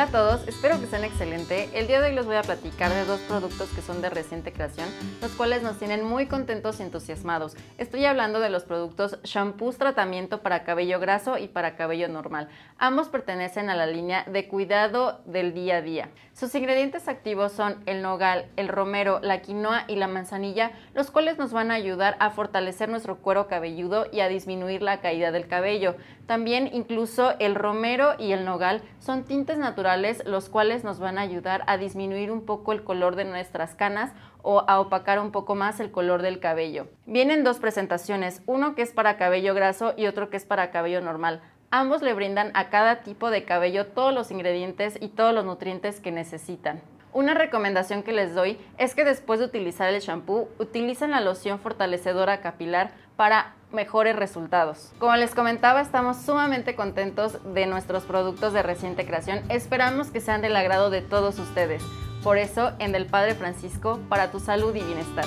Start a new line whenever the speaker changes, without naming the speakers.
Hola a todos, espero que estén excelente. El día de hoy les voy a platicar de dos productos que son de reciente creación, los cuales nos tienen muy contentos y entusiasmados. Estoy hablando de los productos Shampoos Tratamiento para cabello graso y para cabello normal. Ambos pertenecen a la línea de cuidado del día a día. Sus ingredientes activos son el nogal, el romero, la quinoa y la manzanilla, los cuales nos van a ayudar a fortalecer nuestro cuero cabelludo y a disminuir la caída del cabello. También incluso el romero y el nogal son tintes los cuales nos van a ayudar a disminuir un poco el color de nuestras canas o a opacar un poco más el color del cabello. Vienen dos presentaciones, uno que es para cabello graso y otro que es para cabello normal. Ambos le brindan a cada tipo de cabello todos los ingredientes y todos los nutrientes que necesitan. Una recomendación que les doy es que después de utilizar el shampoo, utilicen la loción fortalecedora capilar para mejores resultados. Como les comentaba, estamos sumamente contentos de nuestros productos de reciente creación. Esperamos que sean del agrado de todos ustedes. Por eso, en Del Padre Francisco, para tu salud y bienestar.